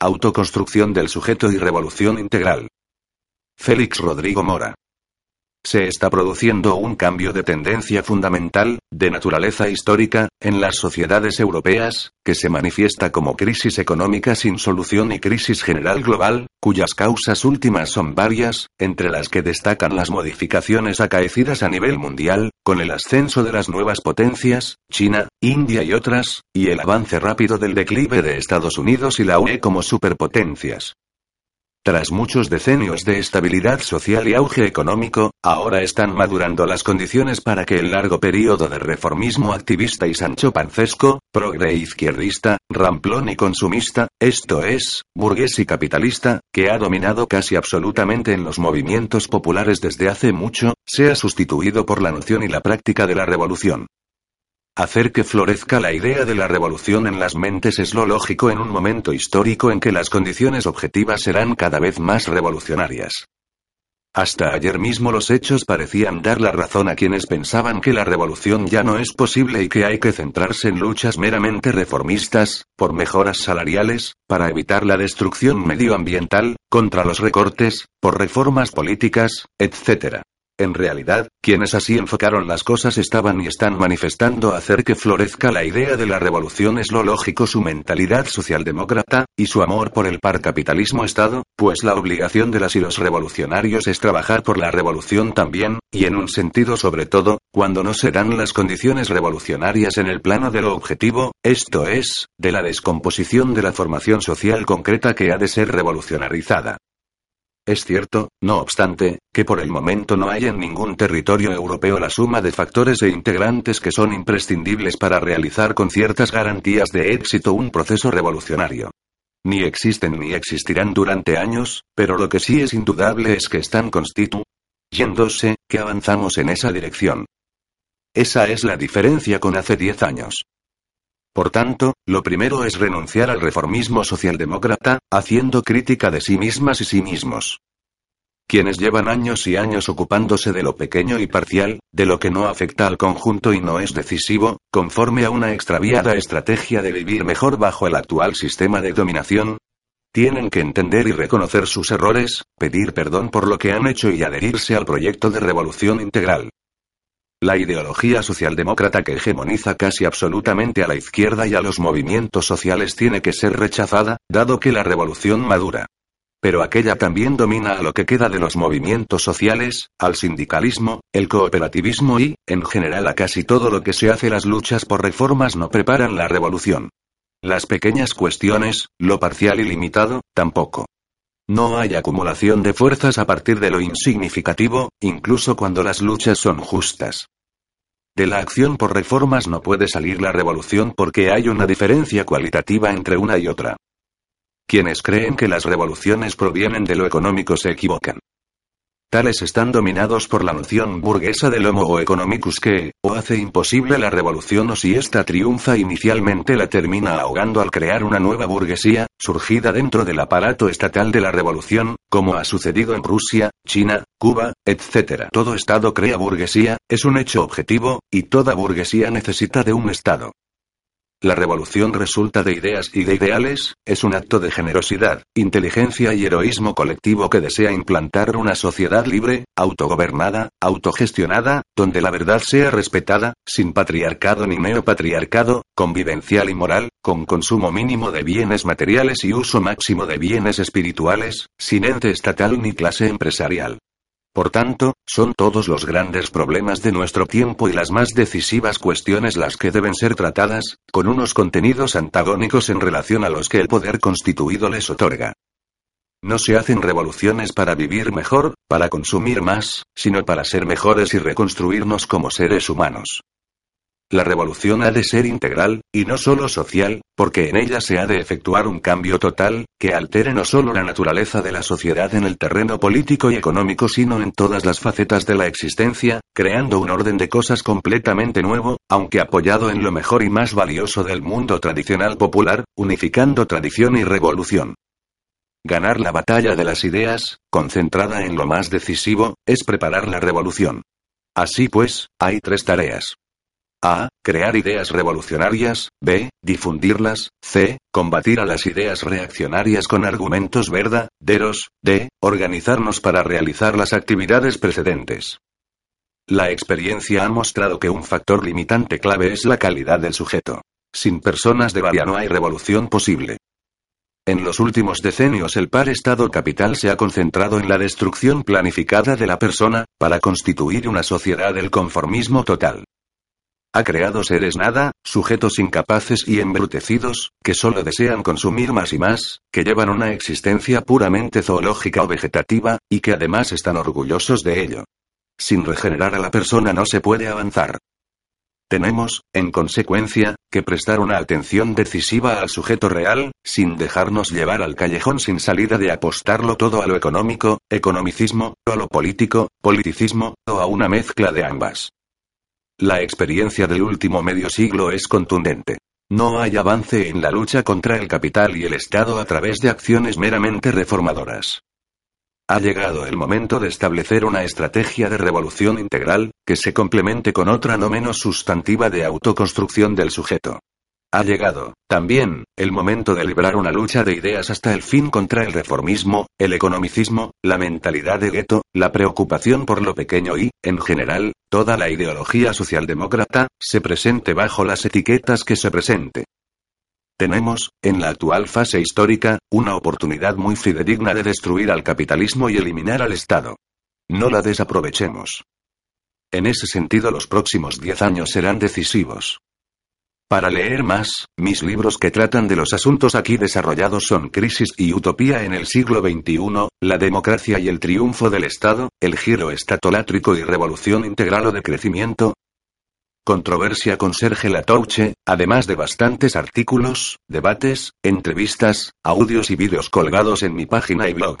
autoconstrucción del sujeto y revolución integral. Félix Rodrigo Mora. Se está produciendo un cambio de tendencia fundamental, de naturaleza histórica, en las sociedades europeas, que se manifiesta como crisis económica sin solución y crisis general global, cuyas causas últimas son varias, entre las que destacan las modificaciones acaecidas a nivel mundial, con el ascenso de las nuevas potencias, China, India y otras, y el avance rápido del declive de Estados Unidos y la UE como superpotencias. Tras muchos decenios de estabilidad social y auge económico, ahora están madurando las condiciones para que el largo periodo de reformismo activista y Sancho Pancesco, progre izquierdista, ramplón y consumista, esto es, burgués y capitalista, que ha dominado casi absolutamente en los movimientos populares desde hace mucho, sea sustituido por la noción y la práctica de la revolución. Hacer que florezca la idea de la revolución en las mentes es lo lógico en un momento histórico en que las condiciones objetivas serán cada vez más revolucionarias. Hasta ayer mismo los hechos parecían dar la razón a quienes pensaban que la revolución ya no es posible y que hay que centrarse en luchas meramente reformistas, por mejoras salariales, para evitar la destrucción medioambiental, contra los recortes, por reformas políticas, etc. En realidad, quienes así enfocaron las cosas estaban y están manifestando hacer que florezca la idea de la revolución es lo lógico su mentalidad socialdemócrata, y su amor por el par capitalismo Estado, pues la obligación de las y los revolucionarios es trabajar por la revolución también, y en un sentido sobre todo, cuando no se dan las condiciones revolucionarias en el plano de lo objetivo, esto es, de la descomposición de la formación social concreta que ha de ser revolucionarizada. Es cierto, no obstante, que por el momento no hay en ningún territorio europeo la suma de factores e integrantes que son imprescindibles para realizar con ciertas garantías de éxito un proceso revolucionario. Ni existen ni existirán durante años, pero lo que sí es indudable es que están constituyéndose, que avanzamos en esa dirección. Esa es la diferencia con hace diez años. Por tanto, lo primero es renunciar al reformismo socialdemócrata, haciendo crítica de sí mismas y sí mismos. Quienes llevan años y años ocupándose de lo pequeño y parcial, de lo que no afecta al conjunto y no es decisivo, conforme a una extraviada estrategia de vivir mejor bajo el actual sistema de dominación, tienen que entender y reconocer sus errores, pedir perdón por lo que han hecho y adherirse al proyecto de revolución integral. La ideología socialdemócrata que hegemoniza casi absolutamente a la izquierda y a los movimientos sociales tiene que ser rechazada, dado que la revolución madura. Pero aquella también domina a lo que queda de los movimientos sociales, al sindicalismo, el cooperativismo y, en general, a casi todo lo que se hace las luchas por reformas no preparan la revolución. Las pequeñas cuestiones, lo parcial y limitado, tampoco. No hay acumulación de fuerzas a partir de lo insignificativo, incluso cuando las luchas son justas. De la acción por reformas no puede salir la revolución porque hay una diferencia cualitativa entre una y otra. Quienes creen que las revoluciones provienen de lo económico se equivocan. Tales están dominados por la noción burguesa del homo economicus que, o hace imposible la revolución o si ésta triunfa inicialmente la termina ahogando al crear una nueva burguesía, surgida dentro del aparato estatal de la revolución, como ha sucedido en Rusia, China, Cuba, etc. Todo Estado crea burguesía, es un hecho objetivo, y toda burguesía necesita de un Estado. La revolución resulta de ideas y de ideales, es un acto de generosidad, inteligencia y heroísmo colectivo que desea implantar una sociedad libre, autogobernada, autogestionada, donde la verdad sea respetada, sin patriarcado ni neopatriarcado, convivencial y moral, con consumo mínimo de bienes materiales y uso máximo de bienes espirituales, sin ente estatal ni clase empresarial. Por tanto, son todos los grandes problemas de nuestro tiempo y las más decisivas cuestiones las que deben ser tratadas, con unos contenidos antagónicos en relación a los que el poder constituido les otorga. No se hacen revoluciones para vivir mejor, para consumir más, sino para ser mejores y reconstruirnos como seres humanos. La revolución ha de ser integral, y no solo social, porque en ella se ha de efectuar un cambio total, que altere no solo la naturaleza de la sociedad en el terreno político y económico, sino en todas las facetas de la existencia, creando un orden de cosas completamente nuevo, aunque apoyado en lo mejor y más valioso del mundo tradicional popular, unificando tradición y revolución. Ganar la batalla de las ideas, concentrada en lo más decisivo, es preparar la revolución. Así pues, hay tres tareas. A. Crear ideas revolucionarias. B. Difundirlas. C. Combatir a las ideas reaccionarias con argumentos verdaderos. D. Organizarnos para realizar las actividades precedentes. La experiencia ha mostrado que un factor limitante clave es la calidad del sujeto. Sin personas de varia no hay revolución posible. En los últimos decenios el par Estado capital se ha concentrado en la destrucción planificada de la persona, para constituir una sociedad del conformismo total. Ha creado seres nada, sujetos incapaces y embrutecidos, que solo desean consumir más y más, que llevan una existencia puramente zoológica o vegetativa, y que además están orgullosos de ello. Sin regenerar a la persona no se puede avanzar. Tenemos, en consecuencia, que prestar una atención decisiva al sujeto real, sin dejarnos llevar al callejón sin salida de apostarlo todo a lo económico, economicismo, o a lo político, politicismo, o a una mezcla de ambas. La experiencia del último medio siglo es contundente. No hay avance en la lucha contra el capital y el Estado a través de acciones meramente reformadoras. Ha llegado el momento de establecer una estrategia de revolución integral, que se complemente con otra no menos sustantiva de autoconstrucción del sujeto. Ha llegado, también, el momento de librar una lucha de ideas hasta el fin contra el reformismo, el economicismo, la mentalidad de gueto, la preocupación por lo pequeño y, en general, toda la ideología socialdemócrata, se presente bajo las etiquetas que se presente. Tenemos, en la actual fase histórica, una oportunidad muy fidedigna de destruir al capitalismo y eliminar al Estado. No la desaprovechemos. En ese sentido los próximos diez años serán decisivos. Para leer más, mis libros que tratan de los asuntos aquí desarrollados son Crisis y Utopía en el siglo XXI, La democracia y el triunfo del Estado, El giro estatolátrico y revolución integral o de crecimiento. Controversia con Serge Latouche, además de bastantes artículos, debates, entrevistas, audios y vídeos colgados en mi página y blog.